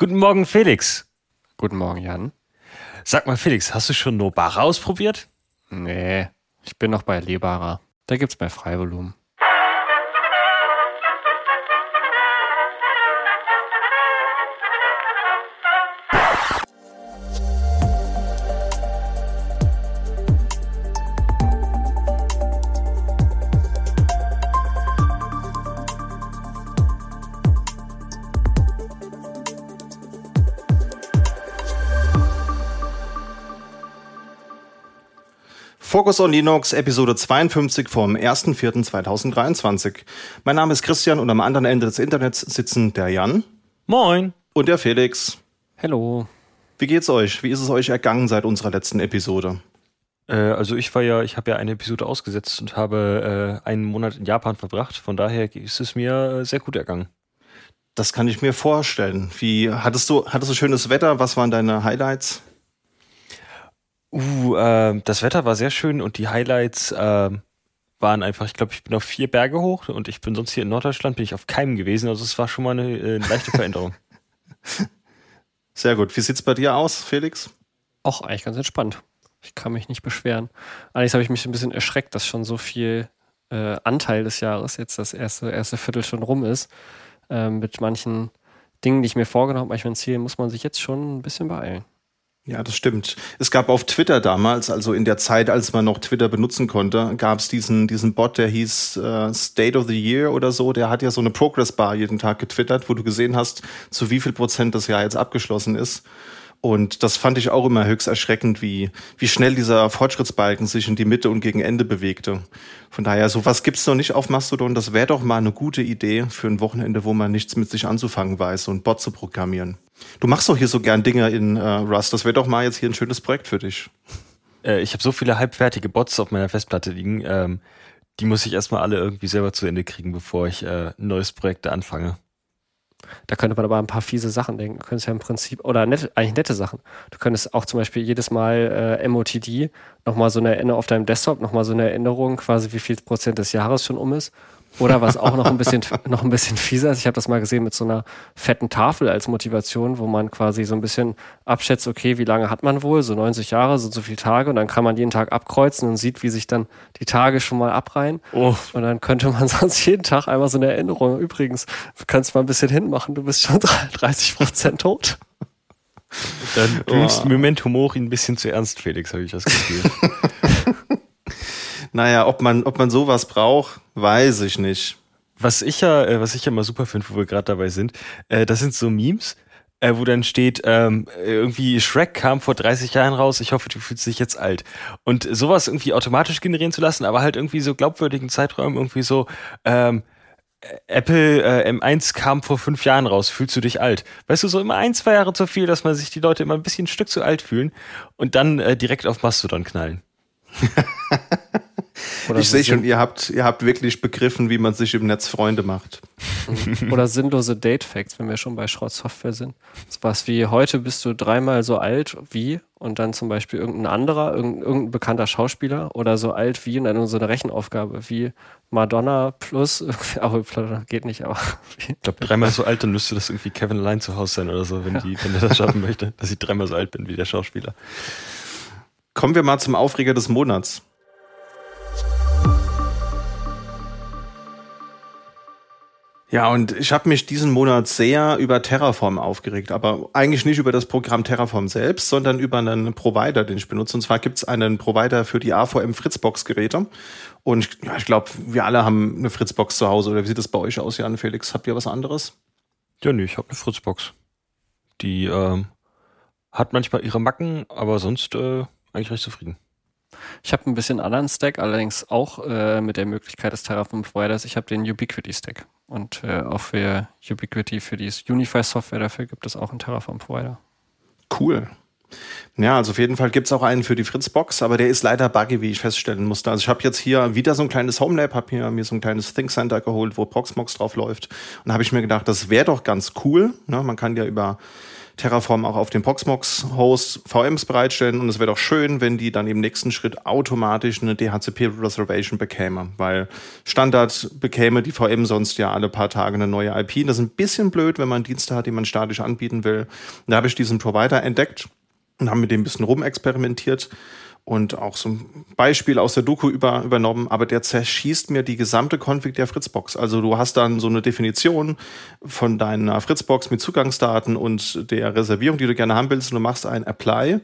Guten Morgen, Felix. Guten Morgen, Jan. Sag mal, Felix, hast du schon Nobara ausprobiert? Nee, ich bin noch bei Lebara. Da gibt's mehr Freivolumen. Focus on Linux, Episode 52 vom 1.4.2023. Mein Name ist Christian und am anderen Ende des Internets sitzen der Jan. Moin. Und der Felix. Hello. Wie geht's euch? Wie ist es euch ergangen seit unserer letzten Episode? Äh, also ich war ja, ich habe ja eine Episode ausgesetzt und habe äh, einen Monat in Japan verbracht. Von daher ist es mir äh, sehr gut ergangen. Das kann ich mir vorstellen. Wie hattest du hattest du schönes Wetter? Was waren deine Highlights? Uh, äh, das Wetter war sehr schön und die Highlights äh, waren einfach, ich glaube, ich bin auf vier Berge hoch und ich bin sonst hier in Norddeutschland, bin ich auf keinem gewesen. Also es war schon mal eine, äh, eine leichte Veränderung. Sehr gut. Wie sieht's bei dir aus, Felix? Auch eigentlich ganz entspannt. Ich kann mich nicht beschweren. Allerdings habe ich mich ein bisschen erschreckt, dass schon so viel äh, Anteil des Jahres jetzt das erste, erste Viertel schon rum ist. Ähm, mit manchen Dingen, die ich mir vorgenommen habe, manchen Zielen, muss man sich jetzt schon ein bisschen beeilen. Ja, das stimmt. Es gab auf Twitter damals, also in der Zeit, als man noch Twitter benutzen konnte, gab es diesen, diesen Bot, der hieß äh, State of the Year oder so. Der hat ja so eine Progress Bar jeden Tag getwittert, wo du gesehen hast, zu wie viel Prozent das Jahr jetzt abgeschlossen ist. Und das fand ich auch immer höchst erschreckend, wie, wie schnell dieser Fortschrittsbalken sich in die Mitte und gegen Ende bewegte. Von daher, sowas gibt's noch nicht auf Mastodon. Das wäre doch mal eine gute Idee für ein Wochenende, wo man nichts mit sich anzufangen weiß, so ein Bot zu programmieren. Du machst doch hier so gern Dinge in äh, Rust. Das wäre doch mal jetzt hier ein schönes Projekt für dich. Äh, ich habe so viele halbfertige Bots auf meiner Festplatte liegen. Ähm, die muss ich erstmal alle irgendwie selber zu Ende kriegen, bevor ich äh, ein neues Projekt anfange. Da könnte man aber ein paar fiese Sachen denken. Du könntest ja im Prinzip, oder nett, eigentlich nette Sachen. Du könntest auch zum Beispiel jedes Mal äh, MOTD nochmal so eine Erinnerung auf deinem Desktop, nochmal so eine Erinnerung, quasi wie viel Prozent des Jahres schon um ist. Oder was auch noch ein bisschen, noch ein bisschen fieser ist, ich habe das mal gesehen mit so einer fetten Tafel als Motivation, wo man quasi so ein bisschen abschätzt, okay, wie lange hat man wohl? So 90 Jahre, so so viele Tage. Und dann kann man jeden Tag abkreuzen und sieht, wie sich dann die Tage schon mal abreihen. Oh. Und dann könnte man sonst jeden Tag einmal so eine Erinnerung. Übrigens, du kannst mal ein bisschen hinmachen, du bist schon 30 Prozent tot. Dann du nimmst oh. Memento Mori ein bisschen zu ernst, Felix, habe ich das Gefühl. naja, ob man, ob man sowas braucht, weiß ich nicht. Was ich ja, äh, was ich ja mal super finde, wo wir gerade dabei sind, äh, das sind so Memes, äh, wo dann steht, ähm, irgendwie Shrek kam vor 30 Jahren raus, ich hoffe, du fühlst dich jetzt alt. Und sowas irgendwie automatisch generieren zu lassen, aber halt irgendwie so glaubwürdigen Zeiträumen, irgendwie so, ähm, Apple äh, M1 kam vor fünf Jahren raus, fühlst du dich alt? Weißt du, so immer ein, zwei Jahre zu viel, dass man sich die Leute immer ein bisschen ein Stück zu alt fühlen und dann äh, direkt auf Mastodon knallen. ich sehe schon, ihr habt, ihr habt wirklich begriffen, wie man sich im Netz Freunde macht. Oder sinnlose Date-Facts, wenn wir schon bei Schrottsoftware sind. Was wie heute bist du dreimal so alt wie und dann zum Beispiel irgendein anderer, irgendein, irgendein bekannter Schauspieler oder so alt wie und dann so eine Rechenaufgabe wie Madonna plus, aber geht nicht, aber. Ich glaube, dreimal so alt, dann müsste das irgendwie Kevin allein zu Hause sein oder so, wenn, die, wenn er das schaffen möchte, dass ich dreimal so alt bin wie der Schauspieler. Kommen wir mal zum Aufreger des Monats. Ja, und ich habe mich diesen Monat sehr über Terraform aufgeregt, aber eigentlich nicht über das Programm Terraform selbst, sondern über einen Provider, den ich benutze. Und zwar gibt es einen Provider für die AVM Fritzbox-Geräte. Und ich, ja, ich glaube, wir alle haben eine Fritzbox zu Hause. Oder wie sieht das bei euch aus, Jan Felix? Habt ihr was anderes? Ja, nee, ich habe eine Fritzbox. Die ähm, hat manchmal ihre Macken, aber sonst äh, eigentlich recht zufrieden. Ich habe ein bisschen anderen Stack, allerdings auch äh, mit der Möglichkeit des Terraform Providers. Ich habe den Ubiquity Stack und äh, auch für Ubiquity, für die Unify Software, dafür gibt es auch einen Terraform Provider. Cool. Ja, also auf jeden Fall gibt es auch einen für die Fritzbox, aber der ist leider buggy, wie ich feststellen musste. Also ich habe jetzt hier wieder so ein kleines Homelab, habe hier mir so ein kleines Think Center geholt, wo Proxmox drauf läuft. Und da habe ich mir gedacht, das wäre doch ganz cool. Ne? Man kann ja über Terraform auch auf dem Proxmox-Host VMs bereitstellen und es wäre doch schön, wenn die dann im nächsten Schritt automatisch eine DHCP-Reservation bekäme, weil Standard bekäme die VM sonst ja alle paar Tage eine neue IP. Das ist ein bisschen blöd, wenn man Dienste hat, die man statisch anbieten will. Da habe ich diesen Provider entdeckt und haben mit dem ein bisschen rumexperimentiert und auch so ein Beispiel aus der Doku über, übernommen, aber der zerschießt mir die gesamte Config der Fritzbox. Also du hast dann so eine Definition von deiner Fritzbox mit Zugangsdaten und der Reservierung, die du gerne haben willst, und du machst ein Apply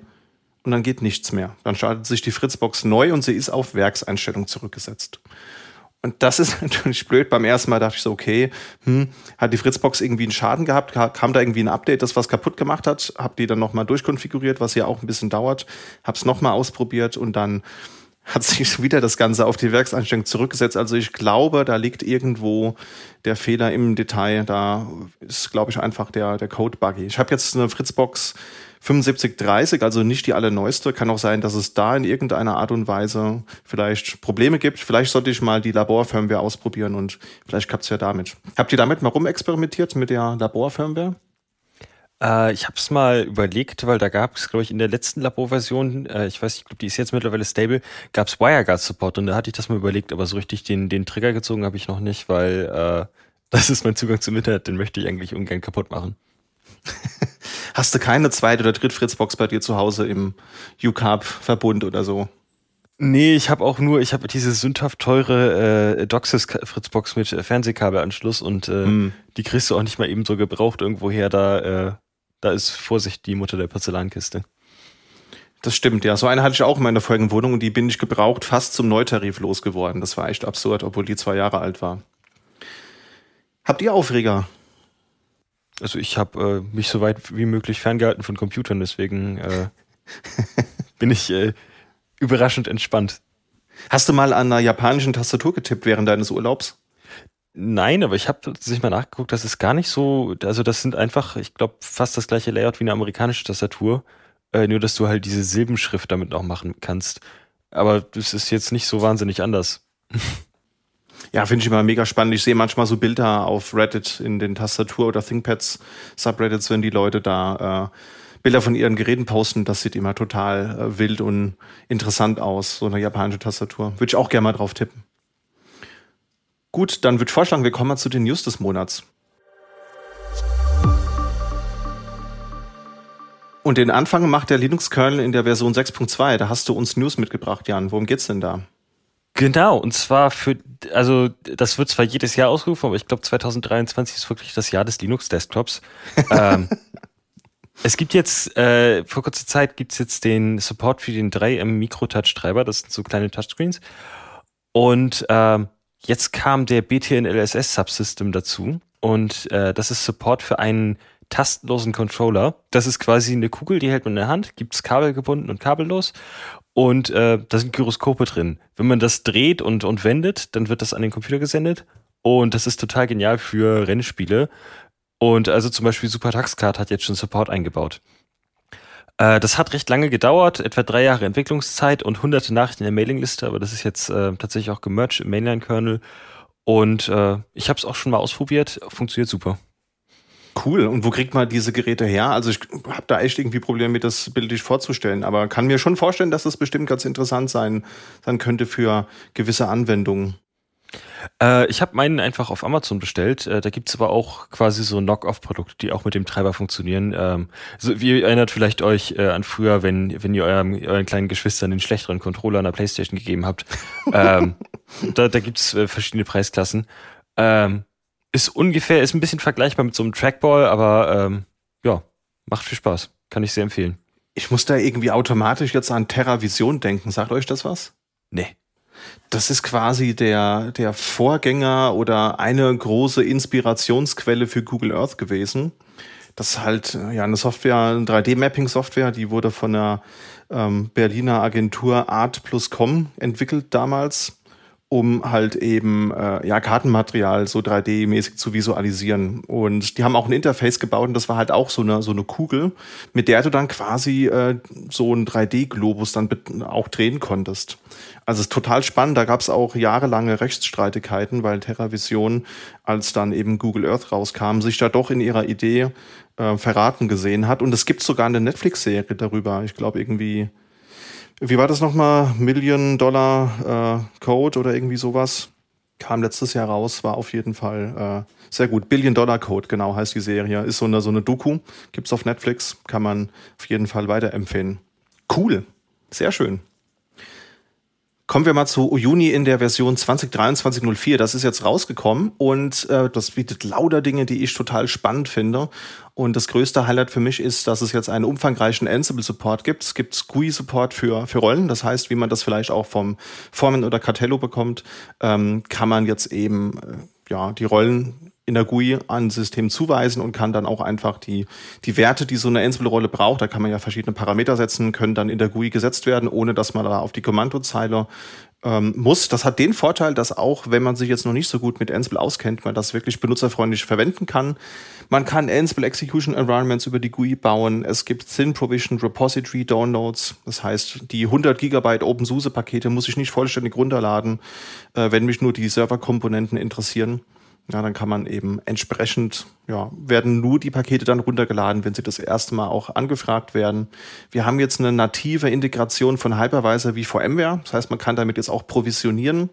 und dann geht nichts mehr. Dann startet sich die Fritzbox neu und sie ist auf Werkseinstellung zurückgesetzt. Und das ist natürlich blöd. Beim ersten Mal dachte ich so, okay, hm, hat die Fritzbox irgendwie einen Schaden gehabt? Kam da irgendwie ein Update, das was kaputt gemacht hat? Hab die dann nochmal durchkonfiguriert, was ja auch ein bisschen dauert. Hab's nochmal ausprobiert und dann hat sich wieder das Ganze auf die Werkseinstellung zurückgesetzt. Also ich glaube, da liegt irgendwo der Fehler im Detail. Da ist, glaube ich, einfach der, der Code buggy. Ich habe jetzt eine Fritzbox 7530, also nicht die allerneueste. Kann auch sein, dass es da in irgendeiner Art und Weise vielleicht Probleme gibt. Vielleicht sollte ich mal die Laborfirmware ausprobieren und vielleicht klappt es ja damit. Habt ihr damit mal rumexperimentiert mit der Laborfirmware? Äh, ich habe es mal überlegt, weil da gab es, glaube ich, in der letzten Laborversion, äh, ich weiß nicht, ich glaube, die ist jetzt mittlerweile stable, gab es WireGuard-Support und da hatte ich das mal überlegt, aber so richtig den, den Trigger gezogen habe ich noch nicht, weil äh, das ist mein Zugang zum Internet, den möchte ich eigentlich ungern kaputt machen. Hast du keine zweite oder dritte Fritzbox bei dir zu Hause im UCARB-Verbund oder so? Nee, ich habe auch nur, ich habe diese sündhaft teure äh, Doxys Fritzbox mit Fernsehkabelanschluss und äh, mm. die kriegst du auch nicht mal eben so gebraucht irgendwoher. Da, äh, da ist Vorsicht die Mutter der Porzellankiste. Das stimmt, ja. So eine hatte ich auch in meiner vorigen Wohnung und die bin ich gebraucht fast zum Neutarif losgeworden. Das war echt absurd, obwohl die zwei Jahre alt war. Habt ihr Aufreger? Also ich habe äh, mich so weit wie möglich ferngehalten von Computern, deswegen äh, bin ich äh, überraschend entspannt. Hast du mal an einer japanischen Tastatur getippt während deines Urlaubs? Nein, aber ich habe sich mal nachgeguckt, das ist gar nicht so, also das sind einfach, ich glaube, fast das gleiche Layout wie eine amerikanische Tastatur, äh, nur dass du halt diese Silbenschrift damit auch machen kannst. Aber das ist jetzt nicht so wahnsinnig anders. Ja, finde ich immer mega spannend. Ich sehe manchmal so Bilder auf Reddit in den Tastatur- oder ThinkPads Subreddits, wenn die Leute da äh, Bilder von ihren Geräten posten. Das sieht immer total äh, wild und interessant aus, so eine japanische Tastatur. Würde ich auch gerne mal drauf tippen. Gut, dann würde ich vorschlagen, wir kommen mal zu den News des Monats. Und den Anfang macht der Linux-Kernel in der Version 6.2. Da hast du uns News mitgebracht, Jan. Worum geht's denn da? Genau, und zwar für, also das wird zwar jedes Jahr ausgerufen, aber ich glaube 2023 ist wirklich das Jahr des Linux-Desktops. ähm, es gibt jetzt, äh, vor kurzer Zeit gibt's jetzt den Support für den 3M Micro-Touch-Treiber, das sind so kleine Touchscreens. Und ähm, jetzt kam der BTN-LSS Subsystem dazu und äh, das ist Support für einen tastenlosen Controller. Das ist quasi eine Kugel, die hält man in der Hand, gibt's kabelgebunden und kabellos und äh, da sind Gyroskope drin. Wenn man das dreht und, und wendet, dann wird das an den Computer gesendet. Und das ist total genial für Rennspiele. Und also zum Beispiel Super Taxcard hat jetzt schon Support eingebaut. Äh, das hat recht lange gedauert, etwa drei Jahre Entwicklungszeit und hunderte Nachrichten in der Mailingliste, aber das ist jetzt äh, tatsächlich auch gemerged im Mainline-Kernel. Und äh, ich habe es auch schon mal ausprobiert, funktioniert super. Cool. Und wo kriegt man diese Geräte her? Also ich habe da echt irgendwie Probleme mit, das bildlich vorzustellen, aber kann mir schon vorstellen, dass das bestimmt ganz interessant sein, sein könnte für gewisse Anwendungen. Äh, ich habe meinen einfach auf Amazon bestellt. Äh, da gibt's aber auch quasi so Knock-off-Produkte, die auch mit dem Treiber funktionieren. Ähm, so, wie ihr erinnert vielleicht euch äh, an früher, wenn, wenn ihr eurem, euren kleinen Geschwistern den schlechteren Controller an der Playstation gegeben habt. ähm, da da gibt's äh, verschiedene Preisklassen. Ähm, ist ungefähr, ist ein bisschen vergleichbar mit so einem Trackball, aber ähm, ja, macht viel Spaß. Kann ich sehr empfehlen. Ich muss da irgendwie automatisch jetzt an TerraVision denken. Sagt euch das was? Nee. Das ist quasi der, der Vorgänger oder eine große Inspirationsquelle für Google Earth gewesen. Das ist halt ja eine Software, eine 3D-Mapping-Software, die wurde von der ähm, Berliner Agentur Art Plus Com entwickelt damals um halt eben äh, ja Kartenmaterial so 3D-mäßig zu visualisieren. Und die haben auch ein Interface gebaut und das war halt auch so eine so eine Kugel, mit der du dann quasi äh, so ein 3D-Globus dann auch drehen konntest. Also es ist total spannend. Da gab es auch jahrelange Rechtsstreitigkeiten, weil TerraVision, als dann eben Google Earth rauskam, sich da doch in ihrer Idee äh, verraten gesehen hat. Und es gibt sogar eine Netflix-Serie darüber. Ich glaube irgendwie, wie war das nochmal? Million Dollar äh, Code oder irgendwie sowas. Kam letztes Jahr raus, war auf jeden Fall äh, sehr gut. Billion Dollar Code, genau heißt die Serie. Ist so eine, so eine Doku, gibt's auf Netflix, kann man auf jeden Fall weiterempfehlen. Cool, sehr schön. Kommen wir mal zu Uyuni in der Version 2023.04. Das ist jetzt rausgekommen und äh, das bietet lauter Dinge, die ich total spannend finde. Und das größte Highlight für mich ist, dass es jetzt einen umfangreichen Ansible-Support gibt. Es gibt GUI-Support für, für Rollen. Das heißt, wie man das vielleicht auch vom Formen oder Cartello bekommt, ähm, kann man jetzt eben äh, ja, die Rollen in der GUI an ein System zuweisen und kann dann auch einfach die, die Werte, die so eine Ansible-Rolle braucht, da kann man ja verschiedene Parameter setzen, können dann in der GUI gesetzt werden, ohne dass man da auf die Kommandozeile ähm, muss. Das hat den Vorteil, dass auch, wenn man sich jetzt noch nicht so gut mit Ansible auskennt, man das wirklich benutzerfreundlich verwenden kann. Man kann Ansible Execution Environments über die GUI bauen. Es gibt Thin Provision Repository Downloads. Das heißt, die 100 Gigabyte OpenSUSE Pakete muss ich nicht vollständig runterladen, äh, wenn mich nur die Serverkomponenten interessieren. Ja, dann kann man eben entsprechend, ja, werden nur die Pakete dann runtergeladen, wenn sie das erste Mal auch angefragt werden. Wir haben jetzt eine native Integration von Hypervisor wie VMware. Das heißt, man kann damit jetzt auch provisionieren.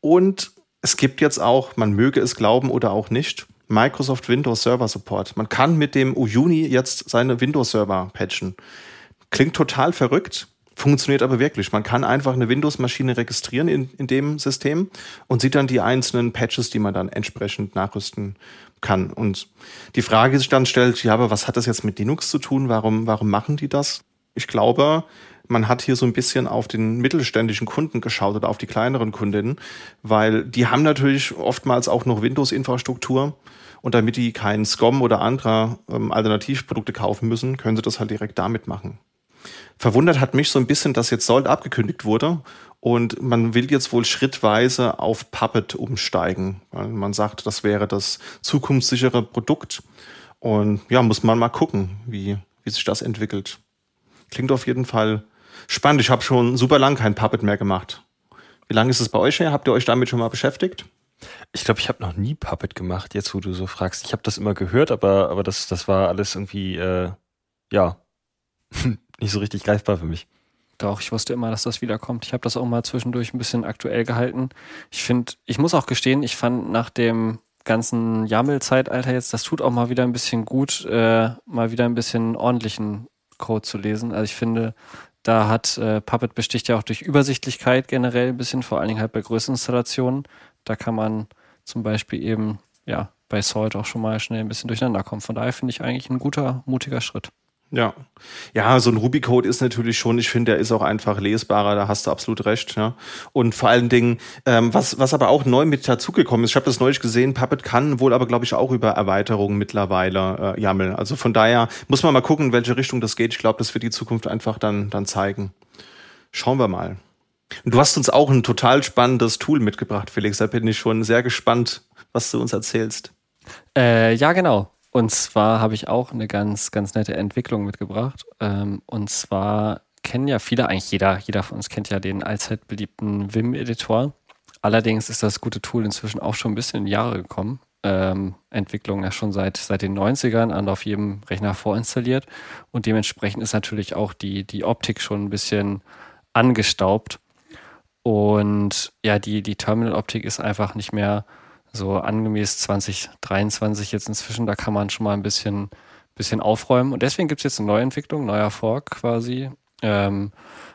Und es gibt jetzt auch, man möge es glauben oder auch nicht, Microsoft Windows Server Support. Man kann mit dem Uyuni jetzt seine Windows Server patchen. Klingt total verrückt, Funktioniert aber wirklich. Man kann einfach eine Windows-Maschine registrieren in, in dem System und sieht dann die einzelnen Patches, die man dann entsprechend nachrüsten kann. Und die Frage, sich dann stellt, ja, aber was hat das jetzt mit Linux zu tun? Warum, warum machen die das? Ich glaube, man hat hier so ein bisschen auf den mittelständischen Kunden geschaut oder auf die kleineren Kundinnen, weil die haben natürlich oftmals auch noch Windows-Infrastruktur. Und damit die keinen SCOM oder andere ähm, Alternativprodukte kaufen müssen, können sie das halt direkt damit machen. Verwundert hat mich so ein bisschen, dass jetzt Sold abgekündigt wurde und man will jetzt wohl schrittweise auf Puppet umsteigen. Weil man sagt, das wäre das zukunftssichere Produkt. Und ja, muss man mal gucken, wie, wie sich das entwickelt. Klingt auf jeden Fall spannend. Ich habe schon super lang kein Puppet mehr gemacht. Wie lange ist es bei euch her? Habt ihr euch damit schon mal beschäftigt? Ich glaube, ich habe noch nie Puppet gemacht, jetzt wo du so fragst. Ich habe das immer gehört, aber, aber das, das war alles irgendwie, äh, ja, nicht so richtig greifbar für mich. Doch, ich wusste immer, dass das wiederkommt. Ich habe das auch mal zwischendurch ein bisschen aktuell gehalten. Ich finde, ich muss auch gestehen, ich fand nach dem ganzen YAML-Zeitalter jetzt, das tut auch mal wieder ein bisschen gut, äh, mal wieder ein bisschen ordentlichen Code zu lesen. Also ich finde, da hat äh, Puppet besticht ja auch durch Übersichtlichkeit generell ein bisschen, vor allen Dingen halt bei Größeninstallationen. Da kann man zum Beispiel eben, ja, bei Salt auch schon mal schnell ein bisschen durcheinander kommen. Von daher finde ich eigentlich ein guter, mutiger Schritt. Ja. Ja, so ein Ruby-Code ist natürlich schon, ich finde, der ist auch einfach lesbarer, da hast du absolut recht, ja. Und vor allen Dingen, ähm, was, was aber auch neu mit dazugekommen ist, ich habe das neulich gesehen, Puppet kann wohl aber, glaube ich, auch über Erweiterungen mittlerweile äh, jammeln. Also von daher muss man mal gucken, in welche Richtung das geht. Ich glaube, das wird die Zukunft einfach dann, dann zeigen. Schauen wir mal. Du hast uns auch ein total spannendes Tool mitgebracht, Felix. Da bin ich schon sehr gespannt, was du uns erzählst. Äh, ja, genau. Und zwar habe ich auch eine ganz, ganz nette Entwicklung mitgebracht. Ähm, und zwar kennen ja viele, eigentlich jeder, jeder von uns kennt ja den allzeit beliebten Vim-Editor. Allerdings ist das gute Tool inzwischen auch schon ein bisschen in Jahre gekommen. Ähm, Entwicklung ja schon seit, seit den 90ern und auf jedem Rechner vorinstalliert. Und dementsprechend ist natürlich auch die, die Optik schon ein bisschen angestaubt. Und ja, die, die Terminal-Optik ist einfach nicht mehr so angemäß 2023 jetzt inzwischen, da kann man schon mal ein bisschen, bisschen aufräumen. Und deswegen gibt es jetzt eine Neuentwicklung, neuer Fork quasi, ähm,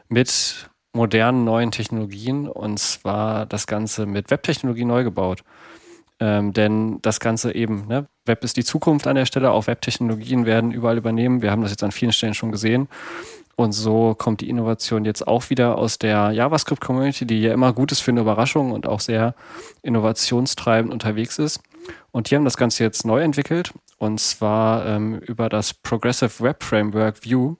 mit modernen neuen Technologien und zwar das Ganze mit Webtechnologie neu gebaut. Ähm, denn das Ganze eben, ne, Web ist die Zukunft an der Stelle, auch Webtechnologien werden überall übernehmen. Wir haben das jetzt an vielen Stellen schon gesehen. Und so kommt die Innovation jetzt auch wieder aus der JavaScript-Community, die ja immer gut ist für eine Überraschung und auch sehr innovationstreibend unterwegs ist. Und die haben das Ganze jetzt neu entwickelt und zwar ähm, über das Progressive Web Framework View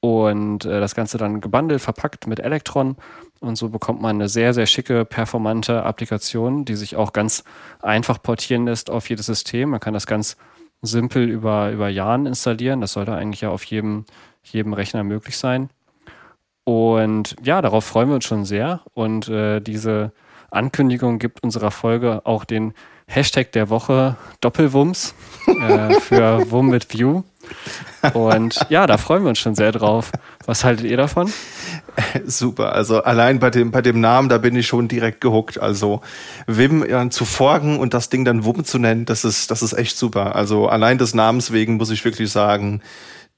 und äh, das Ganze dann gebundelt, verpackt mit Electron. Und so bekommt man eine sehr, sehr schicke, performante Applikation, die sich auch ganz einfach portieren lässt auf jedes System. Man kann das ganz simpel über, über Jahren installieren. Das sollte eigentlich ja auf jedem jedem Rechner möglich sein. Und ja, darauf freuen wir uns schon sehr. Und äh, diese Ankündigung gibt unserer Folge auch den Hashtag der Woche Doppelwumms äh, für Wum mit View. Und ja, da freuen wir uns schon sehr drauf. Was haltet ihr davon? Super. Also allein bei dem, bei dem Namen, da bin ich schon direkt gehuckt. Also Wim ja, zu forgen und das Ding dann Wum zu nennen, das ist, das ist echt super. Also allein des Namens wegen muss ich wirklich sagen,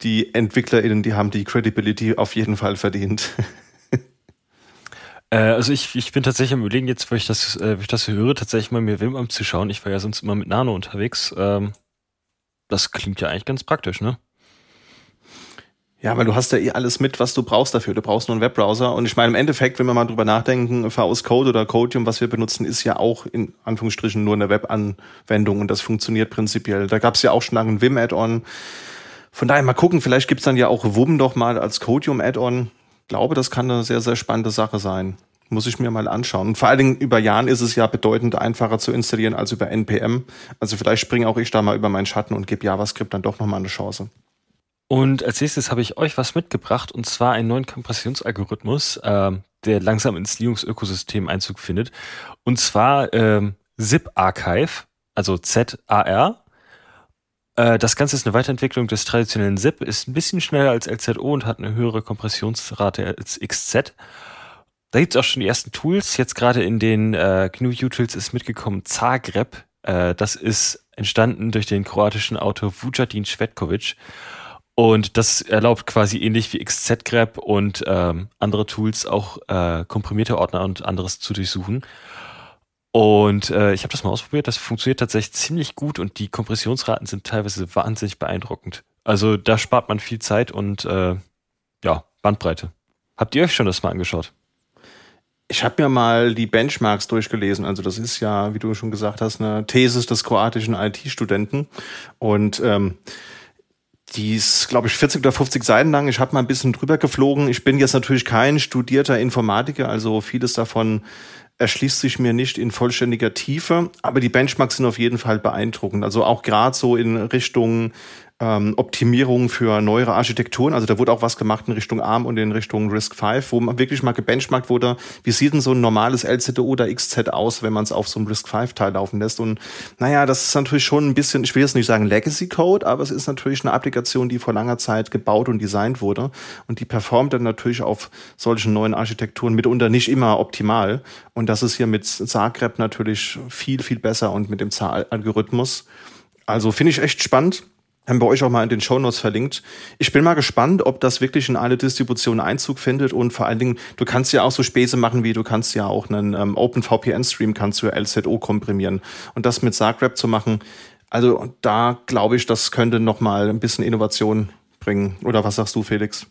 die EntwicklerInnen, die haben die Credibility auf jeden Fall verdient. Äh, also ich, ich bin tatsächlich am überlegen jetzt, wo ich das, äh, wo ich das höre, tatsächlich mal mir Wim anzuschauen. Ich war ja sonst immer mit Nano unterwegs. Ähm, das klingt ja eigentlich ganz praktisch, ne? Ja, weil du hast ja eh alles mit, was du brauchst dafür. Du brauchst nur einen Webbrowser. Und ich meine, im Endeffekt, wenn wir mal drüber nachdenken, VS Code oder Codium, was wir benutzen, ist ja auch in Anführungsstrichen nur eine Webanwendung und das funktioniert prinzipiell. Da gab es ja auch schon lange ein Vim-Add-on. Von daher mal gucken, vielleicht gibt's dann ja auch WUM doch mal als Codium-Add-on. glaube, das kann eine sehr, sehr spannende Sache sein. Muss ich mir mal anschauen. Und vor allen Dingen über Jahren ist es ja bedeutend einfacher zu installieren als über NPM. Also vielleicht springe auch ich da mal über meinen Schatten und gebe JavaScript dann doch nochmal eine Chance. Und als nächstes habe ich euch was mitgebracht und zwar einen neuen Kompressionsalgorithmus, äh, der langsam ins Linux-Ökosystem Einzug findet. Und zwar ähm, Zip Archive, also Z-A-R. Äh, das Ganze ist eine Weiterentwicklung des traditionellen ZIP, ist ein bisschen schneller als LZO und hat eine höhere Kompressionsrate als XZ. Da gibt es auch schon die ersten Tools. Jetzt gerade in den äh, GNU Utils ist mitgekommen Zagreb. Äh, das ist entstanden durch den kroatischen Autor Vujatin Svetkovic. Und das erlaubt quasi ähnlich wie XZgrep und ähm, andere Tools auch äh, komprimierte Ordner und anderes zu durchsuchen. Und äh, ich habe das mal ausprobiert, das funktioniert tatsächlich ziemlich gut und die Kompressionsraten sind teilweise wahnsinnig beeindruckend. Also da spart man viel Zeit und äh, ja, Bandbreite. Habt ihr euch schon das mal angeschaut? Ich habe mir mal die Benchmarks durchgelesen. Also das ist ja, wie du schon gesagt hast, eine Thesis des kroatischen IT-Studenten. Und ähm, die ist, glaube ich, 40 oder 50 Seiten lang. Ich habe mal ein bisschen drüber geflogen. Ich bin jetzt natürlich kein studierter Informatiker, also vieles davon erschließt sich mir nicht in vollständiger Tiefe, aber die Benchmarks sind auf jeden Fall beeindruckend. Also auch gerade so in Richtung ähm, Optimierung für neuere Architekturen. Also da wurde auch was gemacht in Richtung ARM und in Richtung RISC V, wo man wirklich mal gebenchmarkt wurde, wie sieht denn so ein normales LZO oder XZ aus, wenn man es auf so einem RISC V-Teil laufen lässt. Und naja, das ist natürlich schon ein bisschen, ich will jetzt nicht sagen Legacy Code, aber es ist natürlich eine Applikation, die vor langer Zeit gebaut und designt wurde. Und die performt dann natürlich auf solchen neuen Architekturen mitunter nicht immer optimal. Und das ist hier mit Zagreb natürlich viel, viel besser und mit dem Zahlalgorithmus. Also finde ich echt spannend haben wir euch auch mal in den Shownotes verlinkt. Ich bin mal gespannt, ob das wirklich in alle Distributionen Einzug findet und vor allen Dingen, du kannst ja auch so Späße machen, wie du kannst ja auch einen ähm, Open VPN Stream kannst du LZO komprimieren und das mit Zagreb zu machen. Also da glaube ich, das könnte noch mal ein bisschen Innovation bringen. Oder was sagst du, Felix?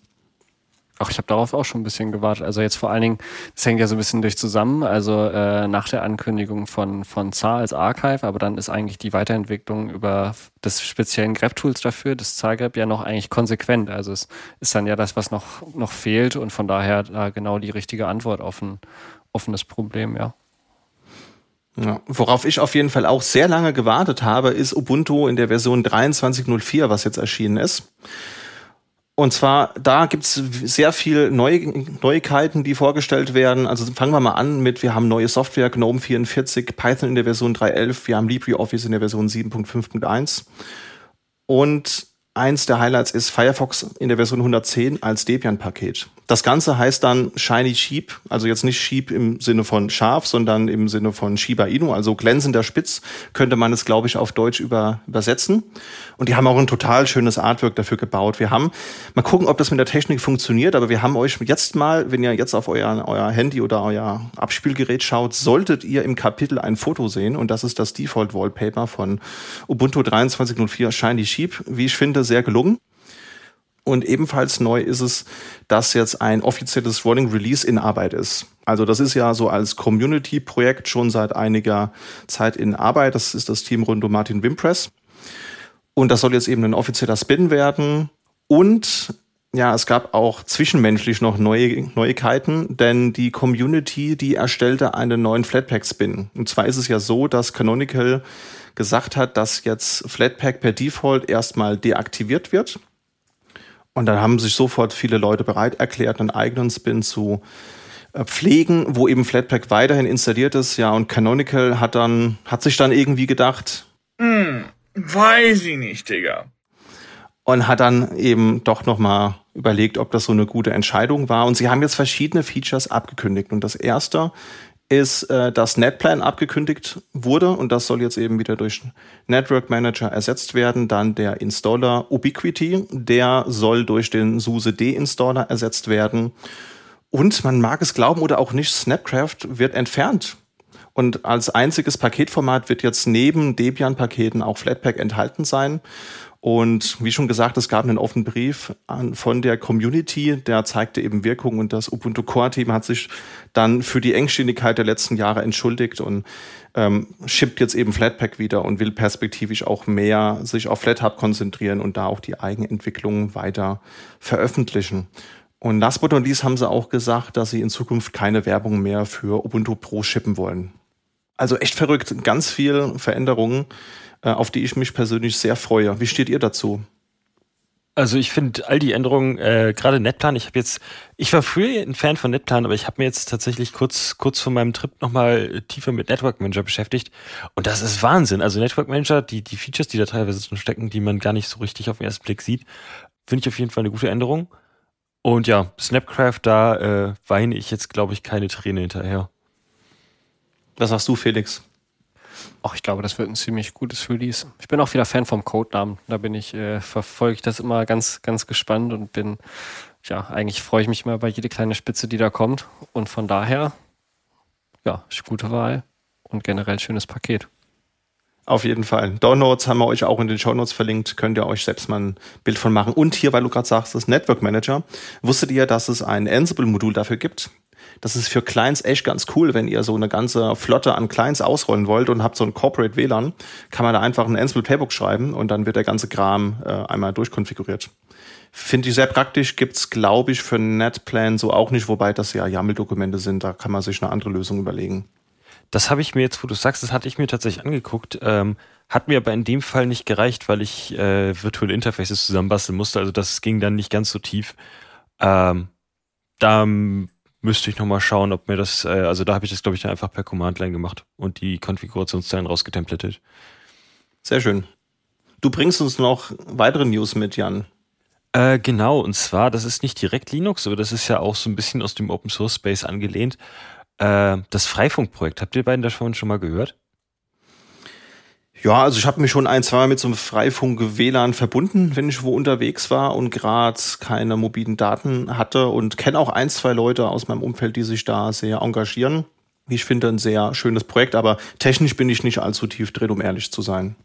Ach, ich habe darauf auch schon ein bisschen gewartet. Also jetzt vor allen Dingen, das hängt ja so ein bisschen durch zusammen. Also äh, nach der Ankündigung von, von ZAR als Archive, aber dann ist eigentlich die Weiterentwicklung über des speziellen grep-Tools dafür, das ZAR-Grep, ja noch eigentlich konsequent. Also es ist dann ja das, was noch, noch fehlt und von daher da genau die richtige Antwort auf ein offenes Problem, ja. Ja, worauf ich auf jeden Fall auch sehr lange gewartet habe, ist Ubuntu in der Version 23.04, was jetzt erschienen ist. Und zwar, da gibt's sehr viel Neu Neuigkeiten, die vorgestellt werden. Also fangen wir mal an mit, wir haben neue Software, GNOME 44, Python in der Version 3.11, wir haben LibreOffice in der Version 7.5.1. Und eins der Highlights ist Firefox in der Version 110 als Debian-Paket. Das Ganze heißt dann Shiny Sheep, also jetzt nicht Sheep im Sinne von Schaf, sondern im Sinne von Shiba Inu, also glänzender Spitz, könnte man es, glaube ich, auf Deutsch über, übersetzen. Und die haben auch ein total schönes Artwork dafür gebaut. Wir haben, mal gucken, ob das mit der Technik funktioniert, aber wir haben euch jetzt mal, wenn ihr jetzt auf euer, euer Handy oder euer Abspielgerät schaut, solltet ihr im Kapitel ein Foto sehen und das ist das Default Wallpaper von Ubuntu 23.04 Shiny Sheep. Wie ich finde, sehr gelungen. Und ebenfalls neu ist es, dass jetzt ein offizielles Rolling Release in Arbeit ist. Also das ist ja so als Community-Projekt schon seit einiger Zeit in Arbeit. Das ist das Team rund um Martin Wimpress. Und das soll jetzt eben ein offizieller Spin werden. Und ja, es gab auch zwischenmenschlich noch neue Neuigkeiten, denn die Community, die erstellte einen neuen Flatpak-Spin. Und zwar ist es ja so, dass Canonical gesagt hat, dass jetzt Flatpak per Default erstmal deaktiviert wird und dann haben sich sofort viele Leute bereit erklärt, einen eigenen Spin zu äh, pflegen, wo eben Flatpak weiterhin installiert ist. Ja, und Canonical hat dann, hat sich dann irgendwie gedacht, hm, weiß ich nicht, Digga. Und hat dann eben doch nochmal überlegt, ob das so eine gute Entscheidung war. Und sie haben jetzt verschiedene Features abgekündigt. Und das erste ist, äh, dass NetPlan abgekündigt wurde und das soll jetzt eben wieder durch Network Manager ersetzt werden. Dann der Installer Ubiquity, der soll durch den SUSE D-Installer ersetzt werden. Und man mag es glauben oder auch nicht, Snapcraft wird entfernt. Und als einziges Paketformat wird jetzt neben Debian-Paketen auch Flatpak enthalten sein. Und wie schon gesagt, es gab einen offenen Brief an, von der Community, der zeigte eben Wirkung und das Ubuntu Core Team hat sich dann für die Engständigkeit der letzten Jahre entschuldigt und ähm, shippt jetzt eben Flatpak wieder und will perspektivisch auch mehr sich auf FlatHub konzentrieren und da auch die Eigenentwicklung weiter veröffentlichen. Und last but not least haben sie auch gesagt, dass sie in Zukunft keine Werbung mehr für Ubuntu Pro shippen wollen. Also echt verrückt, ganz viel Veränderungen, auf die ich mich persönlich sehr freue. Wie steht ihr dazu? Also ich finde all die Änderungen, äh, gerade Netplan, ich habe jetzt, ich war früher ein Fan von Netplan, aber ich habe mir jetzt tatsächlich kurz, kurz vor meinem Trip nochmal tiefer mit Network Manager beschäftigt. Und das ist Wahnsinn. Also Network Manager, die, die Features, die da teilweise drin stecken, die man gar nicht so richtig auf den ersten Blick sieht, finde ich auf jeden Fall eine gute Änderung. Und ja, Snapcraft, da äh, weine ich jetzt, glaube ich, keine Träne hinterher. Was sagst du, Felix? Ach, ich glaube, das wird ein ziemlich gutes Release. Ich bin auch wieder Fan vom Codenamen. Da bin ich, äh, verfolge ich das immer ganz, ganz gespannt und bin, ja, eigentlich freue ich mich immer bei jede kleine Spitze, die da kommt. Und von daher, ja, gute Wahl und generell schönes Paket. Auf jeden Fall. Downloads haben wir euch auch in den Shownotes verlinkt. Könnt ihr euch selbst mal ein Bild von machen. Und hier, weil du gerade sagst, das Network Manager. Wusstet ihr, dass es ein Ansible-Modul dafür gibt? Das ist für Clients echt ganz cool, wenn ihr so eine ganze Flotte an Clients ausrollen wollt und habt so ein Corporate WLAN, kann man da einfach ein Ansible Playbook schreiben und dann wird der ganze Kram äh, einmal durchkonfiguriert. Finde ich sehr praktisch, gibt's glaube ich, für NetPlan so auch nicht, wobei das ja YAML-Dokumente sind, da kann man sich eine andere Lösung überlegen. Das habe ich mir jetzt, wo du sagst, das hatte ich mir tatsächlich angeguckt. Ähm, hat mir aber in dem Fall nicht gereicht, weil ich äh, virtuelle Interfaces zusammenbasteln musste. Also das ging dann nicht ganz so tief. Ähm, da müsste ich nochmal schauen, ob mir das, äh, also da habe ich das, glaube ich, dann einfach per Command-Line gemacht und die Konfigurationszeilen rausgetemplatet. Sehr schön. Du bringst uns noch weitere News mit, Jan. Äh, genau, und zwar, das ist nicht direkt Linux, aber das ist ja auch so ein bisschen aus dem Open Source Space angelehnt. Äh, das Freifunkprojekt, habt ihr beiden davon schon mal gehört? Ja, also ich habe mich schon ein, zweimal mit so einem Freifunk-WLAN verbunden, wenn ich wo unterwegs war und gerade keine mobilen Daten hatte und kenne auch ein, zwei Leute aus meinem Umfeld, die sich da sehr engagieren. Ich finde ein sehr schönes Projekt, aber technisch bin ich nicht allzu tief drin, um ehrlich zu sein.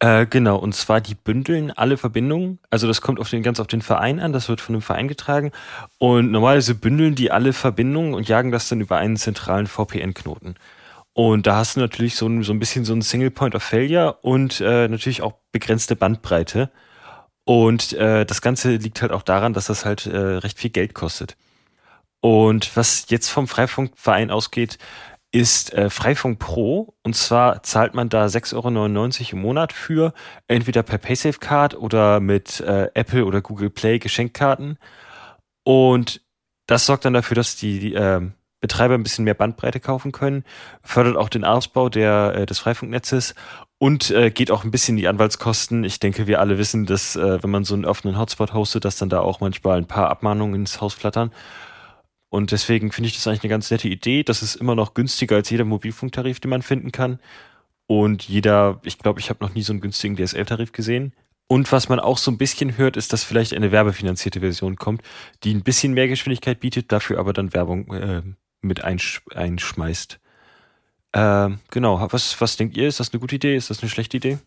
Äh, genau, und zwar die bündeln alle Verbindungen. Also das kommt auf den, ganz auf den Verein an, das wird von dem Verein getragen. Und normalerweise bündeln die alle Verbindungen und jagen das dann über einen zentralen VPN-Knoten. Und da hast du natürlich so ein, so ein bisschen so ein Single Point of Failure und äh, natürlich auch begrenzte Bandbreite. Und äh, das Ganze liegt halt auch daran, dass das halt äh, recht viel Geld kostet. Und was jetzt vom Freifunkverein ausgeht, ist äh, Freifunk Pro. Und zwar zahlt man da 6,99 Euro im Monat für, entweder per Paysafe Card oder mit äh, Apple oder Google Play Geschenkkarten. Und das sorgt dann dafür, dass die, die äh, Betreiber ein bisschen mehr Bandbreite kaufen können, fördert auch den Ausbau der, äh, des Freifunknetzes und äh, geht auch ein bisschen die Anwaltskosten. Ich denke, wir alle wissen, dass äh, wenn man so einen offenen Hotspot hostet, dass dann da auch manchmal ein paar Abmahnungen ins Haus flattern. Und deswegen finde ich das eigentlich eine ganz nette Idee. Das ist immer noch günstiger als jeder Mobilfunktarif, den man finden kann. Und jeder, ich glaube, ich habe noch nie so einen günstigen DSL-Tarif gesehen. Und was man auch so ein bisschen hört, ist, dass vielleicht eine werbefinanzierte Version kommt, die ein bisschen mehr Geschwindigkeit bietet, dafür aber dann Werbung äh, mit einsch einschmeißt. Äh, genau, was, was denkt ihr? Ist das eine gute Idee? Ist das eine schlechte Idee?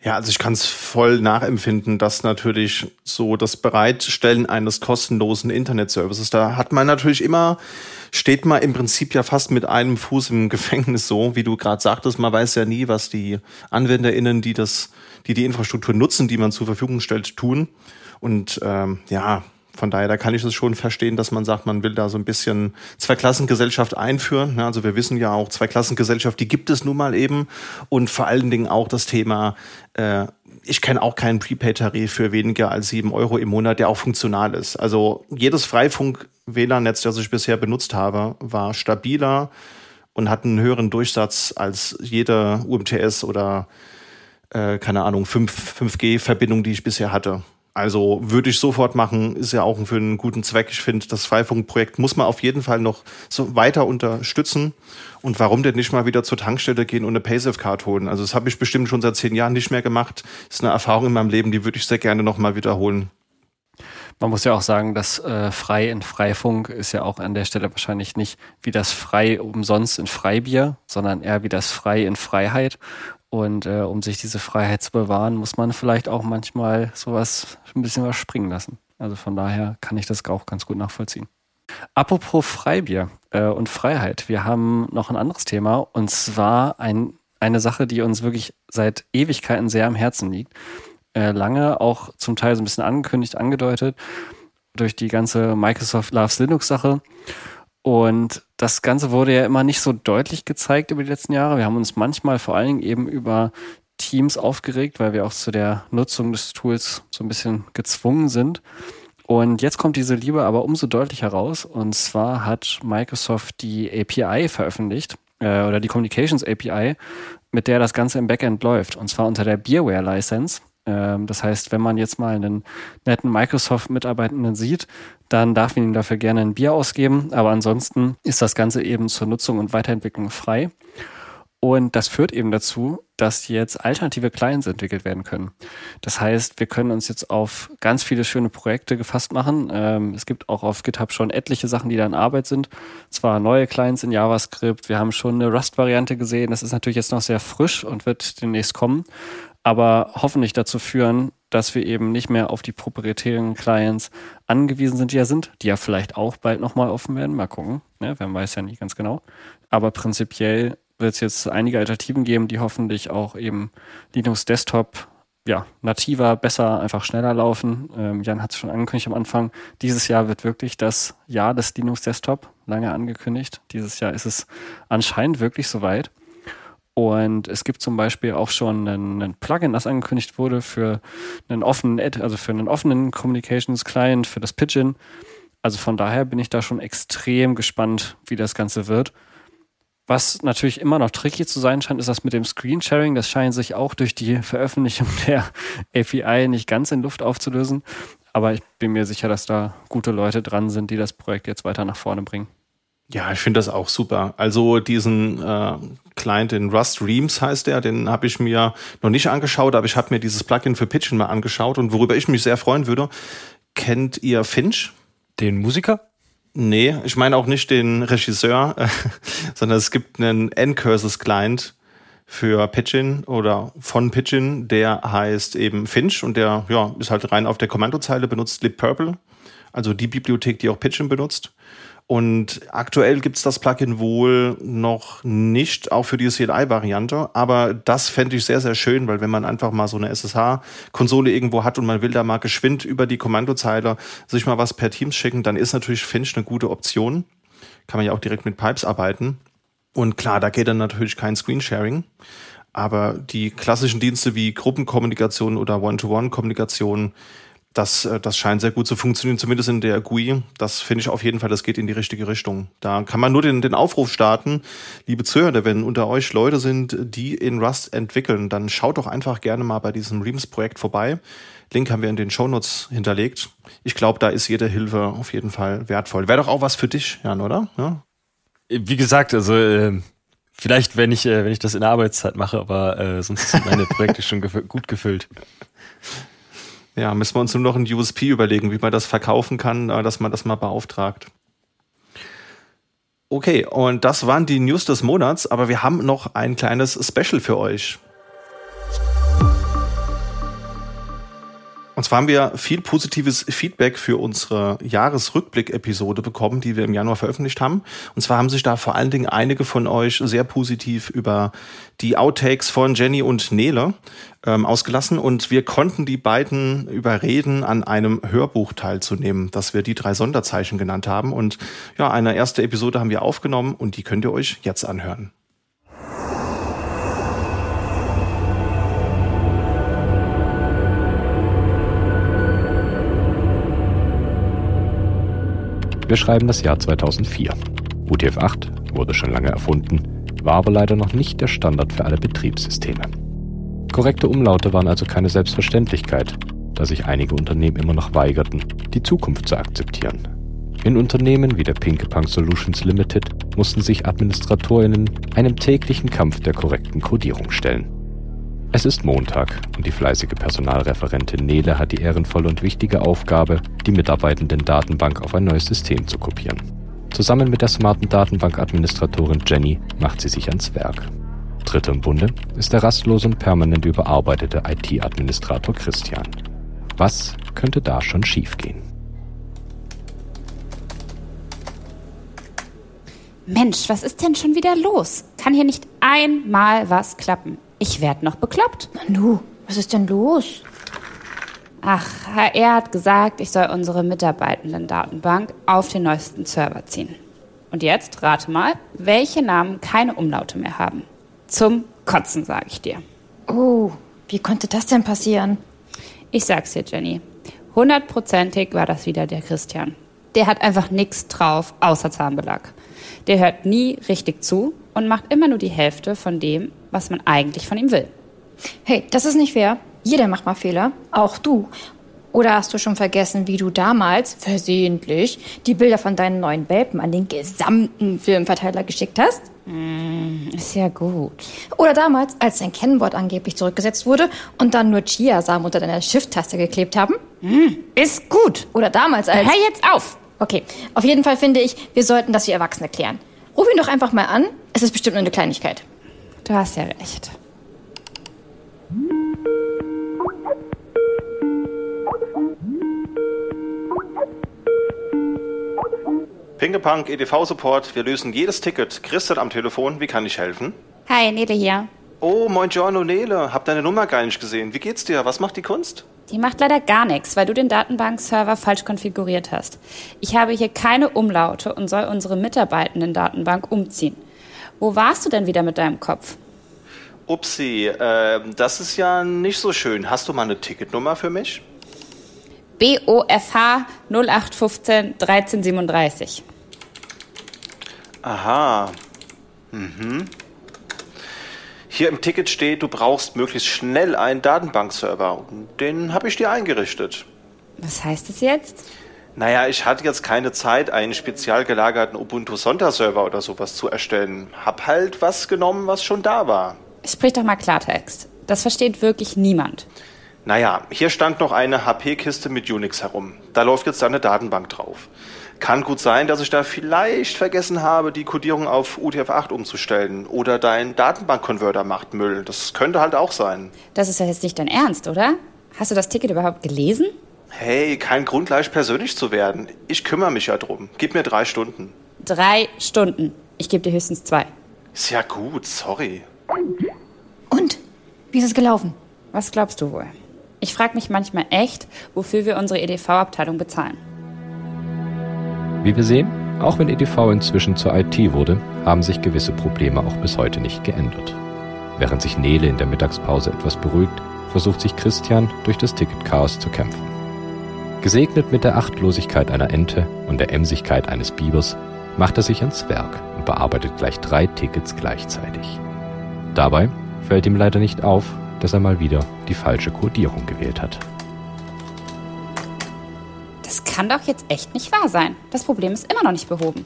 Ja, also ich kann es voll nachempfinden, dass natürlich so das Bereitstellen eines kostenlosen Internetservices, da hat man natürlich immer, steht man im Prinzip ja fast mit einem Fuß im Gefängnis so, wie du gerade sagtest, man weiß ja nie, was die AnwenderInnen, die das, die die Infrastruktur nutzen, die man zur Verfügung stellt, tun. Und ähm, ja, von daher, da kann ich es schon verstehen, dass man sagt, man will da so ein bisschen Zweiklassengesellschaft einführen. Also wir wissen ja auch, Zweiklassengesellschaft, die gibt es nun mal eben. Und vor allen Dingen auch das Thema äh, ich kenne auch keinen Prepaid-Tarif für weniger als sieben Euro im Monat, der auch funktional ist. Also jedes Freifunk-WLAN-Netz, das ich bisher benutzt habe, war stabiler und hat einen höheren Durchsatz als jede UMTS oder äh, keine Ahnung 5, 5G-Verbindung, die ich bisher hatte. Also würde ich sofort machen, ist ja auch für einen guten Zweck. Ich finde, das Freifunkprojekt muss man auf jeden Fall noch so weiter unterstützen. Und warum denn nicht mal wieder zur Tankstelle gehen und eine Paysafe-Card holen? Also das habe ich bestimmt schon seit zehn Jahren nicht mehr gemacht. Das ist eine Erfahrung in meinem Leben, die würde ich sehr gerne noch mal wiederholen. Man muss ja auch sagen, dass äh, frei in Freifunk ist ja auch an der Stelle wahrscheinlich nicht wie das frei umsonst in Freibier, sondern eher wie das frei in Freiheit. Und äh, um sich diese Freiheit zu bewahren, muss man vielleicht auch manchmal sowas ein bisschen was springen lassen. Also von daher kann ich das auch ganz gut nachvollziehen. Apropos Freibier äh, und Freiheit. Wir haben noch ein anderes Thema und zwar ein, eine Sache, die uns wirklich seit Ewigkeiten sehr am Herzen liegt. Äh, lange auch zum Teil so ein bisschen angekündigt, angedeutet durch die ganze Microsoft Loves Linux Sache. Und das Ganze wurde ja immer nicht so deutlich gezeigt über die letzten Jahre. Wir haben uns manchmal vor allen Dingen eben über Teams aufgeregt, weil wir auch zu der Nutzung des Tools so ein bisschen gezwungen sind. Und jetzt kommt diese Liebe aber umso deutlicher raus. Und zwar hat Microsoft die API veröffentlicht, äh, oder die Communications API, mit der das Ganze im Backend läuft. Und zwar unter der Beerware License. Ähm, das heißt, wenn man jetzt mal einen netten Microsoft-Mitarbeitenden sieht, dann darf man ihm dafür gerne ein Bier ausgeben. Aber ansonsten ist das Ganze eben zur Nutzung und Weiterentwicklung frei. Und das führt eben dazu, dass jetzt alternative Clients entwickelt werden können. Das heißt, wir können uns jetzt auf ganz viele schöne Projekte gefasst machen. Ähm, es gibt auch auf GitHub schon etliche Sachen, die da in Arbeit sind. Zwar neue Clients in JavaScript. Wir haben schon eine Rust-Variante gesehen. Das ist natürlich jetzt noch sehr frisch und wird demnächst kommen aber hoffentlich dazu führen, dass wir eben nicht mehr auf die proprietären Clients angewiesen sind, die ja sind, die ja vielleicht auch bald nochmal offen werden. Mal gucken. Ne? Wer weiß ja nicht ganz genau. Aber prinzipiell wird es jetzt einige Alternativen geben, die hoffentlich auch eben Linux Desktop ja, nativer, besser, einfach schneller laufen. Ähm, Jan hat es schon angekündigt am Anfang. Dieses Jahr wird wirklich das Jahr des Linux Desktop lange angekündigt. Dieses Jahr ist es anscheinend wirklich soweit. Und es gibt zum Beispiel auch schon ein, Plugin, das angekündigt wurde für einen offenen, also für einen offenen Communications Client, für das Pigeon. Also von daher bin ich da schon extrem gespannt, wie das Ganze wird. Was natürlich immer noch tricky zu sein scheint, ist das mit dem Screensharing. Das scheint sich auch durch die Veröffentlichung der API nicht ganz in Luft aufzulösen. Aber ich bin mir sicher, dass da gute Leute dran sind, die das Projekt jetzt weiter nach vorne bringen. Ja, ich finde das auch super. Also diesen äh, Client in Rust Reams heißt der, den habe ich mir noch nicht angeschaut, aber ich habe mir dieses Plugin für Pitchen mal angeschaut und worüber ich mich sehr freuen würde, kennt ihr Finch? Den Musiker? Nee, ich meine auch nicht den Regisseur, sondern es gibt einen N-Curses Client für Pitchin oder von Pitchin, der heißt eben Finch und der ja, ist halt rein auf der Kommandozeile benutzt libpurple, also die Bibliothek, die auch Pitchin benutzt. Und aktuell gibt's das Plugin wohl noch nicht, auch für die CLI-Variante. Aber das fände ich sehr, sehr schön, weil wenn man einfach mal so eine SSH-Konsole irgendwo hat und man will da mal geschwind über die Kommandozeile sich mal was per Teams schicken, dann ist natürlich Finch eine gute Option. Kann man ja auch direkt mit Pipes arbeiten. Und klar, da geht dann natürlich kein Screensharing. Aber die klassischen Dienste wie Gruppenkommunikation oder One-to-One-Kommunikation, das, äh, das scheint sehr gut zu funktionieren, zumindest in der GUI. Das finde ich auf jeden Fall, das geht in die richtige Richtung. Da kann man nur den, den Aufruf starten, liebe Zuhörer, wenn unter euch Leute sind, die in Rust entwickeln, dann schaut doch einfach gerne mal bei diesem Reams-Projekt vorbei. Link haben wir in den Shownotes hinterlegt. Ich glaube, da ist jede Hilfe auf jeden Fall wertvoll. Wäre doch auch was für dich, Jan, oder? Ja? Wie gesagt, also äh, vielleicht, wenn ich, äh, wenn ich das in der Arbeitszeit mache, aber äh, sonst sind meine Projekte schon gef gut gefüllt. Ja, müssen wir uns nur noch ein USP überlegen, wie man das verkaufen kann, äh, dass man das mal beauftragt. Okay, und das waren die News des Monats, aber wir haben noch ein kleines Special für euch. Und zwar haben wir viel positives Feedback für unsere Jahresrückblick-Episode bekommen, die wir im Januar veröffentlicht haben. Und zwar haben sich da vor allen Dingen einige von euch sehr positiv über die Outtakes von Jenny und Nele ähm, ausgelassen. Und wir konnten die beiden überreden, an einem Hörbuch teilzunehmen, das wir die drei Sonderzeichen genannt haben. Und ja, eine erste Episode haben wir aufgenommen und die könnt ihr euch jetzt anhören. Wir schreiben das Jahr 2004. UTF-8 wurde schon lange erfunden, war aber leider noch nicht der Standard für alle Betriebssysteme. Korrekte Umlaute waren also keine Selbstverständlichkeit, da sich einige Unternehmen immer noch weigerten, die Zukunft zu akzeptieren. In Unternehmen wie der Pinkepunk Solutions Limited mussten sich AdministratorInnen einem täglichen Kampf der korrekten Codierung stellen. Es ist Montag und die fleißige Personalreferentin Nele hat die ehrenvolle und wichtige Aufgabe, die Mitarbeitenden-Datenbank auf ein neues System zu kopieren. Zusammen mit der smarten Datenbankadministratorin Jenny macht sie sich ans Werk. Dritter im Bunde ist der rastlose und permanent überarbeitete IT-Administrator Christian. Was könnte da schon schiefgehen? Mensch, was ist denn schon wieder los? Kann hier nicht einmal was klappen? Ich werd noch bekloppt. Nanu, was ist denn los? Ach, HR hat gesagt, ich soll unsere Mitarbeitenden-Datenbank auf den neuesten Server ziehen. Und jetzt rate mal, welche Namen keine Umlaute mehr haben. Zum Kotzen, sage ich dir. Oh, wie konnte das denn passieren? Ich sag's dir, Jenny. Hundertprozentig war das wieder der Christian. Der hat einfach nichts drauf, außer Zahnbelag. Der hört nie richtig zu und macht immer nur die Hälfte von dem, was man eigentlich von ihm will. Hey, das ist nicht fair. Jeder macht mal Fehler, auch du. Oder hast du schon vergessen, wie du damals versehentlich die Bilder von deinen neuen Welpen an den gesamten Filmverteiler geschickt hast? Mm, ist ja gut. Oder damals, als dein Kennwort angeblich zurückgesetzt wurde und dann nur Chiasamen unter deiner Shift-Taste geklebt haben? Mm, ist gut. Oder damals, als... Hör jetzt auf! Okay, auf jeden Fall finde ich, wir sollten das wie Erwachsene klären. Ruf ihn doch einfach mal an. Es ist bestimmt nur eine Kleinigkeit. Du hast ja recht. Pinkepunk, EDV-Support, wir lösen jedes Ticket. Christian am Telefon, wie kann ich helfen? Hi, Nele hier. Oh, moin Giorno Nele, hab deine Nummer gar nicht gesehen. Wie geht's dir? Was macht die Kunst? Die macht leider gar nichts, weil du den Datenbankserver falsch konfiguriert hast. Ich habe hier keine Umlaute und soll unsere Mitarbeitenden-Datenbank umziehen. Wo warst du denn wieder mit deinem Kopf? Upsi, äh, das ist ja nicht so schön. Hast du mal eine Ticketnummer für mich? BOFH 0815 1337. Aha. Mhm. Hier im Ticket steht, du brauchst möglichst schnell einen Datenbankserver. Den habe ich dir eingerichtet. Was heißt das jetzt? Naja, ich hatte jetzt keine Zeit, einen spezial gelagerten Ubuntu Sonderserver oder sowas zu erstellen. Hab halt was genommen, was schon da war. Sprich doch mal Klartext. Das versteht wirklich niemand. Naja, hier stand noch eine HP-Kiste mit Unix herum. Da läuft jetzt eine Datenbank drauf. Kann gut sein, dass ich da vielleicht vergessen habe, die Codierung auf UTF-8 umzustellen. Oder dein Datenbankkonverter macht Müll. Das könnte halt auch sein. Das ist ja jetzt nicht dein Ernst, oder? Hast du das Ticket überhaupt gelesen? Hey, kein Grund, gleich persönlich zu werden. Ich kümmere mich ja drum. Gib mir drei Stunden. Drei Stunden. Ich gebe dir höchstens zwei. Ist ja gut, sorry. Und? Wie ist es gelaufen? Was glaubst du wohl? Ich frage mich manchmal echt, wofür wir unsere EDV-Abteilung bezahlen. Wie wir sehen, auch wenn EDV inzwischen zur IT wurde, haben sich gewisse Probleme auch bis heute nicht geändert. Während sich Nele in der Mittagspause etwas beruhigt, versucht sich Christian durch das Ticketchaos zu kämpfen. Gesegnet mit der Achtlosigkeit einer Ente und der Emsigkeit eines Bibers macht er sich ans Werk und bearbeitet gleich drei Tickets gleichzeitig. Dabei fällt ihm leider nicht auf, dass er mal wieder die falsche Codierung gewählt hat. Das kann doch jetzt echt nicht wahr sein. Das Problem ist immer noch nicht behoben.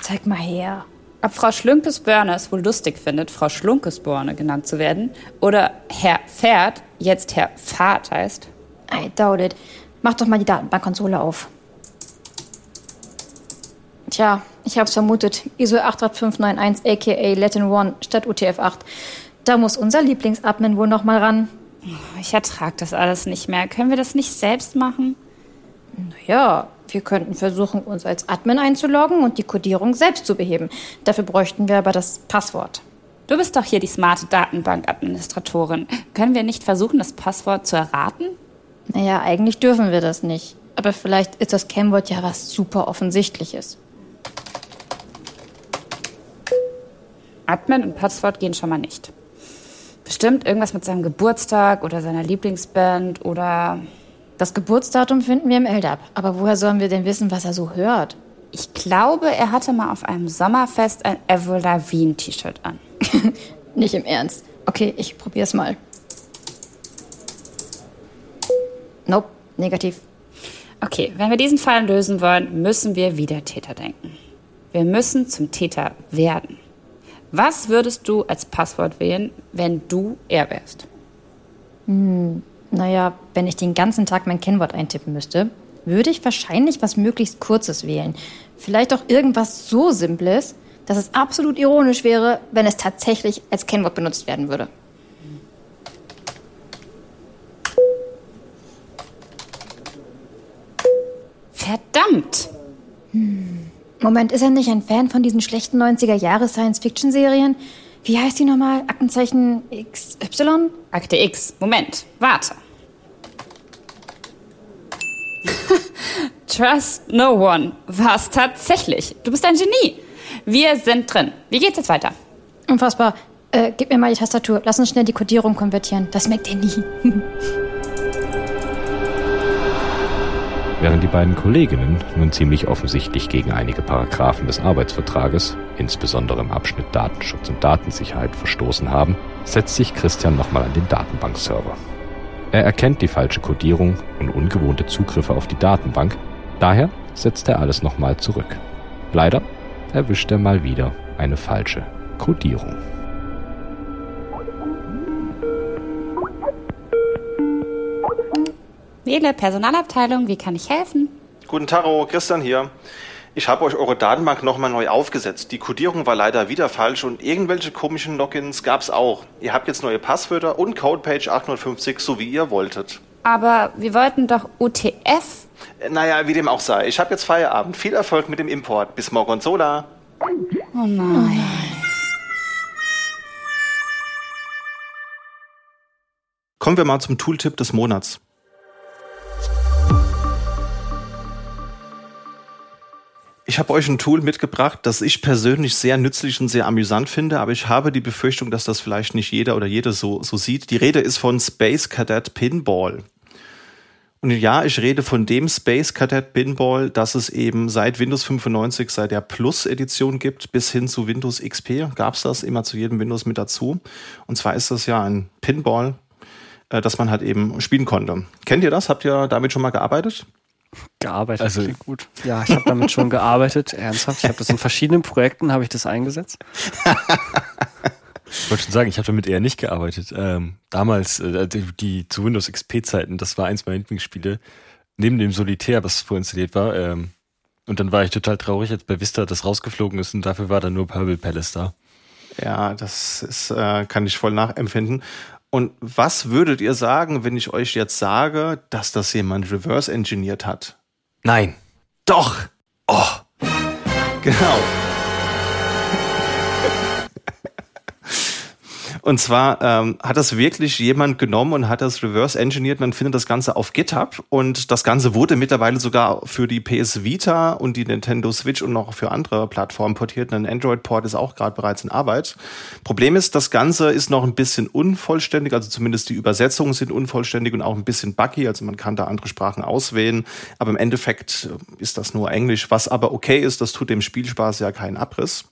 Zeig mal her. Ob Frau Schlunkes-Börne es wohl lustig findet, Frau Schlunkesborne genannt zu werden, oder Herr Pferd jetzt Herr Pfad heißt? I doubt it. Mach doch mal die Datenbankkonsole auf. Tja, ich hab's vermutet. ISO 88591 aka Latin One statt UTF-8. Da muss unser Lieblingsadmin wohl noch mal ran. Ich ertrag das alles nicht mehr. Können wir das nicht selbst machen? Naja, wir könnten versuchen, uns als Admin einzuloggen und die Codierung selbst zu beheben. Dafür bräuchten wir aber das Passwort. Du bist doch hier die smarte Datenbankadministratorin. Können wir nicht versuchen, das Passwort zu erraten? Naja, eigentlich dürfen wir das nicht. Aber vielleicht ist das Kennwort ja was super Offensichtliches. Admin und Passwort gehen schon mal nicht. Bestimmt irgendwas mit seinem Geburtstag oder seiner Lieblingsband oder Das Geburtsdatum finden wir im LDAP. Aber woher sollen wir denn wissen, was er so hört? Ich glaube, er hatte mal auf einem Sommerfest ein Avril Lavigne T-Shirt an. Nicht im Ernst. Okay, ich probier's mal. Nope, negativ. Okay, wenn wir diesen Fall lösen wollen, müssen wir wieder Täter denken. Wir müssen zum Täter werden. Was würdest du als Passwort wählen, wenn du er wärst? Hm, naja, wenn ich den ganzen Tag mein Kennwort eintippen müsste, würde ich wahrscheinlich was möglichst Kurzes wählen. Vielleicht auch irgendwas so Simples, dass es absolut ironisch wäre, wenn es tatsächlich als Kennwort benutzt werden würde. Verdammt! Hm. Moment, ist er nicht ein Fan von diesen schlechten 90er-Jahre-Science-Fiction-Serien? Wie heißt die nochmal? Aktenzeichen XY? Akte X. Moment, warte. Trust no one. Was tatsächlich. Du bist ein Genie. Wir sind drin. Wie geht's jetzt weiter? Unfassbar. Äh, gib mir mal die Tastatur. Lass uns schnell die Codierung konvertieren. Das merkt ihr nie. Während die beiden Kolleginnen nun ziemlich offensichtlich gegen einige Paragraphen des Arbeitsvertrages, insbesondere im Abschnitt Datenschutz und Datensicherheit, verstoßen haben, setzt sich Christian nochmal an den Datenbankserver. Er erkennt die falsche Codierung und ungewohnte Zugriffe auf die Datenbank, daher setzt er alles nochmal zurück. Leider erwischt er mal wieder eine falsche Codierung. Wähle Personalabteilung, wie kann ich helfen? Guten Tag, Christian hier. Ich habe euch eure Datenbank nochmal neu aufgesetzt. Die Codierung war leider wieder falsch und irgendwelche komischen Logins gab's auch. Ihr habt jetzt neue Passwörter und Codepage 850, so wie ihr wolltet. Aber wir wollten doch UTF. Äh, naja, wie dem auch sei. Ich habe jetzt Feierabend. Viel Erfolg mit dem Import. Bis morgen Sola. Oh nein. Kommen wir mal zum Tooltip des Monats. Ich habe euch ein Tool mitgebracht, das ich persönlich sehr nützlich und sehr amüsant finde, aber ich habe die Befürchtung, dass das vielleicht nicht jeder oder jede so, so sieht. Die Rede ist von Space Cadet Pinball. Und ja, ich rede von dem Space Cadet Pinball, das es eben seit Windows 95, seit der Plus-Edition gibt, bis hin zu Windows XP gab es das immer zu jedem Windows mit dazu. Und zwar ist das ja ein Pinball, äh, das man halt eben spielen konnte. Kennt ihr das? Habt ihr damit schon mal gearbeitet? Gearbeitet. Also gut. Ja, ich habe damit schon gearbeitet, ernsthaft. Ich habe das in verschiedenen Projekten habe ich das eingesetzt. ich wollte schon sagen, ich habe damit eher nicht gearbeitet. Ähm, damals äh, die, die, zu Windows XP Zeiten, das war eins meiner Lieblingsspiele neben dem Solitär, was vorinstalliert war. Ähm, und dann war ich total traurig, als bei Vista das rausgeflogen ist und dafür war dann nur Purple Palace da. Ja, das ist, äh, kann ich voll nachempfinden. Und was würdet ihr sagen, wenn ich euch jetzt sage, dass das jemand reverse engineert hat? Nein. Doch. Oh. Genau. Und zwar ähm, hat das wirklich jemand genommen und hat das reverse engineert. Man findet das Ganze auf GitHub und das Ganze wurde mittlerweile sogar für die PS Vita und die Nintendo Switch und noch für andere Plattformen portiert. Ein Android-Port ist auch gerade bereits in Arbeit. Problem ist, das Ganze ist noch ein bisschen unvollständig, also zumindest die Übersetzungen sind unvollständig und auch ein bisschen buggy. Also man kann da andere Sprachen auswählen, aber im Endeffekt ist das nur Englisch, was aber okay ist. Das tut dem Spielspaß ja keinen Abriss.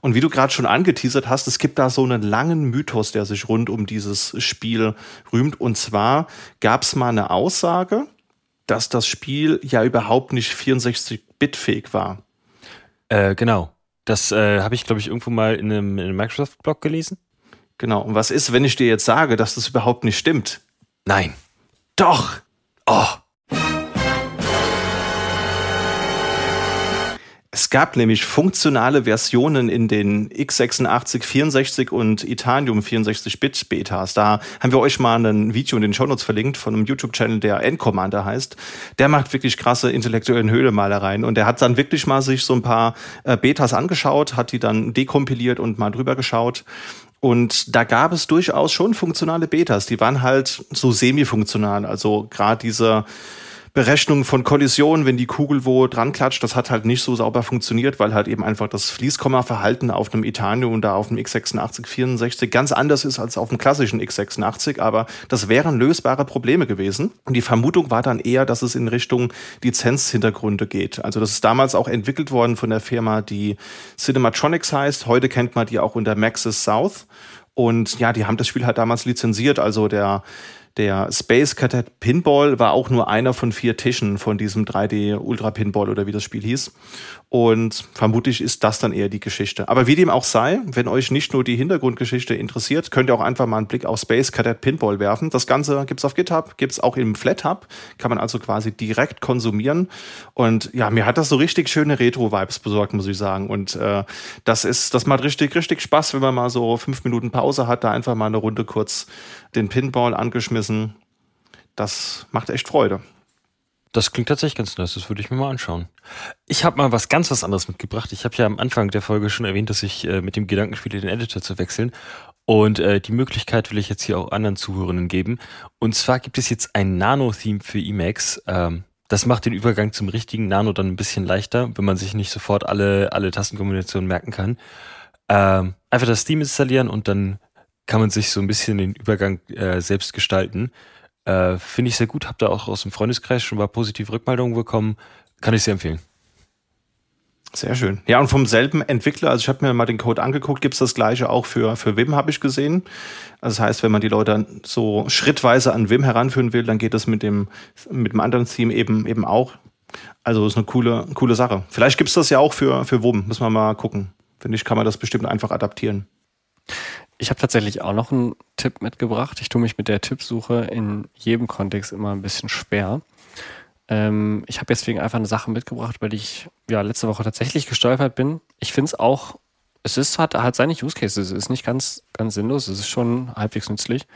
Und wie du gerade schon angeteasert hast, es gibt da so einen langen Mythos, der sich rund um dieses Spiel rühmt. Und zwar gab es mal eine Aussage, dass das Spiel ja überhaupt nicht 64-Bit-fähig war. Äh, genau. Das äh, habe ich, glaube ich, irgendwo mal in einem, einem Microsoft-Blog gelesen. Genau. Und was ist, wenn ich dir jetzt sage, dass das überhaupt nicht stimmt? Nein. Doch. Oh. Es gab nämlich funktionale Versionen in den x86, 64 und Itanium 64-Bit Betas. Da haben wir euch mal ein Video in den Shownotes verlinkt von einem YouTube-Channel, der N-Commander heißt. Der macht wirklich krasse intellektuellen Höhlemalereien und der hat dann wirklich mal sich so ein paar äh, Betas angeschaut, hat die dann dekompiliert und mal drüber geschaut. Und da gab es durchaus schon funktionale Betas. Die waren halt so semi-funktional. Also gerade diese Berechnung von Kollisionen, wenn die Kugel wo dran klatscht, das hat halt nicht so sauber funktioniert, weil halt eben einfach das Fließkomma-Verhalten auf einem Itanium und da auf dem x86 64 ganz anders ist als auf dem klassischen x86, aber das wären lösbare Probleme gewesen. Und die Vermutung war dann eher, dass es in Richtung Lizenzhintergründe geht. Also das ist damals auch entwickelt worden von der Firma, die Cinematronics heißt. Heute kennt man die auch unter Maxis South. Und ja, die haben das Spiel halt damals lizenziert. Also der der Space Cadet Pinball war auch nur einer von vier Tischen von diesem 3D Ultra Pinball oder wie das Spiel hieß. Und vermutlich ist das dann eher die Geschichte. Aber wie dem auch sei, wenn euch nicht nur die Hintergrundgeschichte interessiert, könnt ihr auch einfach mal einen Blick auf Space Cadet Pinball werfen. Das Ganze gibt's auf GitHub, gibt's auch im FlatHub, kann man also quasi direkt konsumieren. Und ja, mir hat das so richtig schöne Retro-Vibes besorgt, muss ich sagen. Und äh, das ist, das macht richtig, richtig Spaß, wenn man mal so fünf Minuten Pause hat, da einfach mal eine Runde kurz den Pinball angeschmissen. Das macht echt Freude. Das klingt tatsächlich ganz nice, das würde ich mir mal anschauen. Ich habe mal was ganz was anderes mitgebracht. Ich habe ja am Anfang der Folge schon erwähnt, dass ich äh, mit dem Gedanken spiele, den Editor zu wechseln. Und äh, die Möglichkeit will ich jetzt hier auch anderen Zuhörenden geben. Und zwar gibt es jetzt ein Nano-Theme für Emacs. Ähm, das macht den Übergang zum richtigen Nano dann ein bisschen leichter, wenn man sich nicht sofort alle, alle Tastenkombinationen merken kann. Ähm, einfach das Theme installieren und dann kann man sich so ein bisschen den Übergang äh, selbst gestalten. Äh, Finde ich sehr gut. Hab da auch aus dem Freundeskreis schon mal positive Rückmeldungen bekommen. Kann ich sehr empfehlen. Sehr schön. Ja, und vom selben Entwickler, also ich habe mir mal den Code angeguckt, gibt's das gleiche auch für, für Vim, habe ich gesehen. Also das heißt, wenn man die Leute so schrittweise an Vim heranführen will, dann geht das mit dem, mit dem anderen Theme eben, eben auch. Also ist eine coole, coole Sache. Vielleicht gibt's das ja auch für, für Vim, müssen wir mal gucken. Finde ich, kann man das bestimmt einfach adaptieren. Ich habe tatsächlich auch noch einen Tipp mitgebracht. Ich tue mich mit der Tippsuche in jedem Kontext immer ein bisschen schwer. Ähm, ich habe deswegen einfach eine Sache mitgebracht, weil ich ja letzte Woche tatsächlich gestolpert bin. Ich finde es auch, es ist hat, hat seine Use Cases, es ist nicht ganz, ganz sinnlos, es ist schon halbwegs nützlich.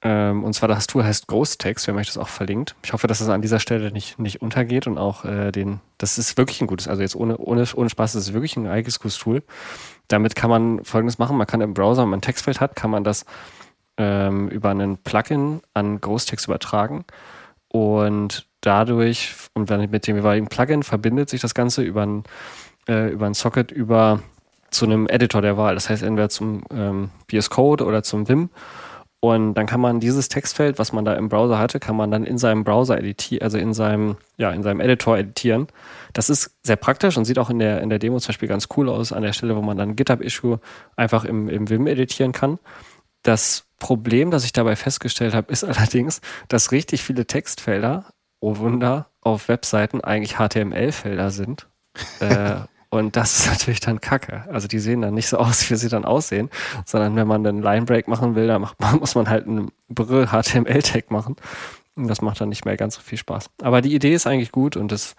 Ähm, und zwar das Tool heißt Ghost Text, wir haben euch das auch verlinkt. Ich hoffe, dass es an dieser Stelle nicht, nicht untergeht und auch äh, den, das ist wirklich ein gutes, also jetzt ohne, ohne, ohne Spaß, das ist wirklich ein eigenes gutes Tool. Damit kann man folgendes machen, man kann im Browser, wenn man ein Textfeld hat, kann man das ähm, über einen Plugin an Ghost Text übertragen und dadurch, und dann mit dem jeweiligen Plugin verbindet sich das Ganze über ein, äh, über ein Socket über zu einem Editor der Wahl. Das heißt entweder zum ähm, VS Code oder zum Vim. Und dann kann man dieses Textfeld, was man da im Browser hatte, kann man dann in seinem Browser editieren, also in seinem, ja, in seinem Editor editieren. Das ist sehr praktisch und sieht auch in der, in der Demo zum Beispiel ganz cool aus, an der Stelle, wo man dann GitHub-Issue einfach im, im Vim editieren kann. Das Problem, das ich dabei festgestellt habe, ist allerdings, dass richtig viele Textfelder, oh Wunder, auf Webseiten eigentlich HTML-Felder sind. äh, und das ist natürlich dann kacke. Also die sehen dann nicht so aus, wie sie dann aussehen, sondern wenn man einen Linebreak machen will, dann macht muss man halt einen Brüll HTML-Tag machen. Und das macht dann nicht mehr ganz so viel Spaß. Aber die Idee ist eigentlich gut und das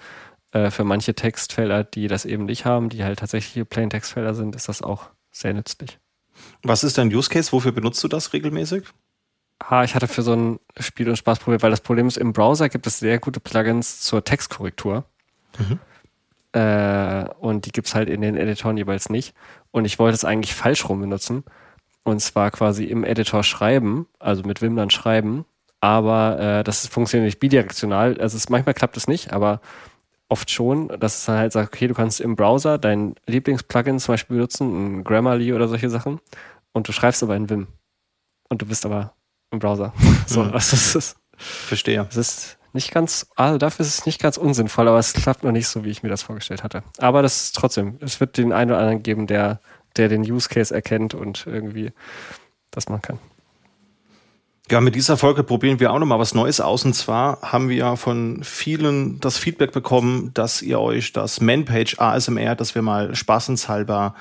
äh, für manche Textfelder, die das eben nicht haben, die halt tatsächlich Plain Textfelder sind, ist das auch sehr nützlich. Was ist dein Use Case? Wofür benutzt du das regelmäßig? Ah, ich hatte für so ein Spiel- und Spaß probiert, weil das Problem ist, im Browser gibt es sehr gute Plugins zur Textkorrektur. Mhm. Äh, und die gibt's halt in den Editoren jeweils nicht. Und ich wollte es eigentlich falsch rum benutzen. Und zwar quasi im Editor schreiben, also mit Vim dann schreiben. Aber äh, das funktioniert nicht bidirektional. Also es, manchmal klappt es nicht, aber oft schon, dass es dann halt sagt, okay, du kannst im Browser dein Lieblingsplugin zum Beispiel benutzen, ein Grammarly oder solche Sachen. Und du schreibst aber in Vim. Und du bist aber im Browser. so, mhm. also es ist, Verstehe. Es ist nicht ganz, also dafür ist es nicht ganz unsinnvoll, aber es klappt noch nicht so, wie ich mir das vorgestellt hatte. Aber das ist trotzdem, es wird den einen oder anderen geben, der, der den Use Case erkennt und irgendwie das machen kann. Ja, mit dieser Folge probieren wir auch nochmal was Neues aus. Und zwar haben wir von vielen das Feedback bekommen, dass ihr euch das Manpage ASMR, das wir mal spaßenshalber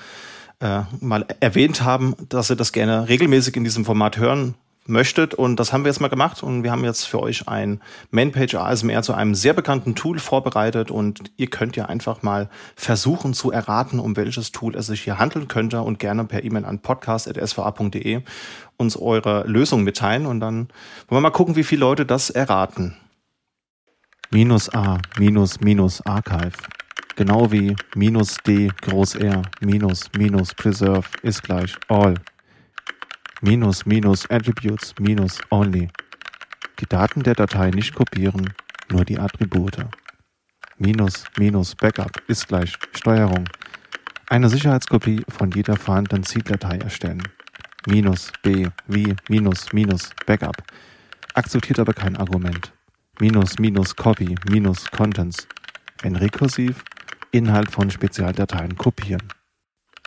äh, mal erwähnt haben, dass ihr das gerne regelmäßig in diesem Format hören möchtet. Und das haben wir jetzt mal gemacht. Und wir haben jetzt für euch ein Manpage ASMR zu einem sehr bekannten Tool vorbereitet. Und ihr könnt ja einfach mal versuchen zu erraten, um welches Tool es sich hier handeln könnte und gerne per E-Mail an podcast.sva.de uns eure Lösung mitteilen. Und dann wollen wir mal gucken, wie viele Leute das erraten. Minus A, minus, minus Archive. Genau wie minus D, Groß R, minus, minus Preserve ist gleich all minus minus attributes minus only. Die Daten der Datei nicht kopieren, nur die Attribute. Minus minus Backup ist gleich Steuerung. Eine Sicherheitskopie von jeder vorhandenen Zieldatei erstellen. Minus b wie minus minus Backup. Akzeptiert aber kein Argument. Minus minus Copy minus Contents. Wenn rekursiv, Inhalt von Spezialdateien kopieren.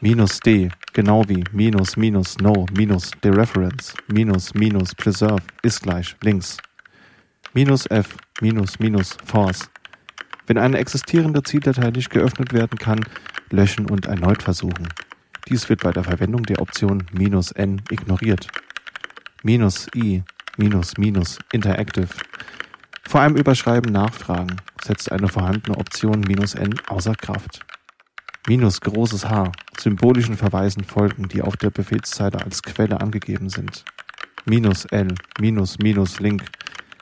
Minus d genau wie minus minus no minus dereference minus minus preserve ist gleich links. Minus f minus minus force wenn eine existierende Zieldatei nicht geöffnet werden kann, löschen und erneut versuchen. Dies wird bei der Verwendung der Option "-n" ignoriert. "-i", "-interactive". Vor einem Überschreiben nachfragen setzt eine vorhandene Option "-n" außer Kraft. Minus großes H symbolischen Verweisen folgen, die auf der Befehlszeile als Quelle angegeben sind. Minus L minus minus Link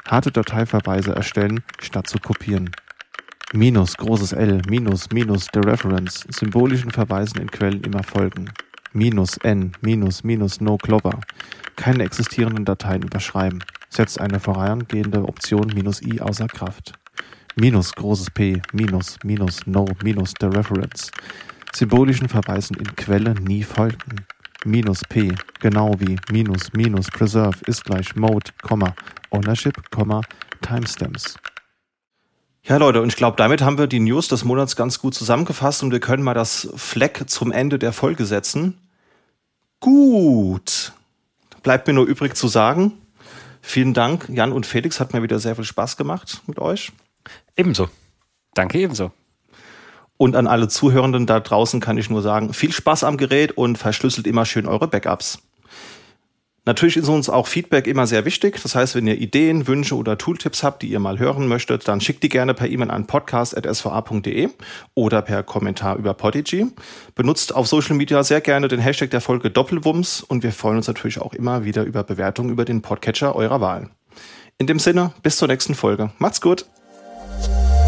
harte Dateiverweise erstellen, statt zu kopieren. Minus großes L minus minus dereference symbolischen Verweisen in Quellen immer folgen. Minus N minus minus no clover keine existierenden Dateien überschreiben. Setzt eine vorangehende Option minus i außer Kraft. Minus großes P minus minus no minus dereference symbolischen Verweisen in Quelle nie folgen. Minus P genau wie minus minus preserve ist gleich mode, ownership, timestamps. Ja, Leute, und ich glaube, damit haben wir die News des Monats ganz gut zusammengefasst und wir können mal das Fleck zum Ende der Folge setzen. Gut. Bleibt mir nur übrig zu sagen, vielen Dank, Jan und Felix, hat mir wieder sehr viel Spaß gemacht mit euch. Ebenso. Danke ebenso. Und an alle Zuhörenden da draußen kann ich nur sagen, viel Spaß am Gerät und verschlüsselt immer schön eure Backups. Natürlich ist uns auch Feedback immer sehr wichtig. Das heißt, wenn ihr Ideen, Wünsche oder Tooltips habt, die ihr mal hören möchtet, dann schickt die gerne per E-Mail an podcast.sva.de oder per Kommentar über Podigy. Benutzt auf Social Media sehr gerne den Hashtag der Folge Doppelwumms und wir freuen uns natürlich auch immer wieder über Bewertungen über den Podcatcher eurer Wahl. In dem Sinne, bis zur nächsten Folge. Macht's gut! Thank you.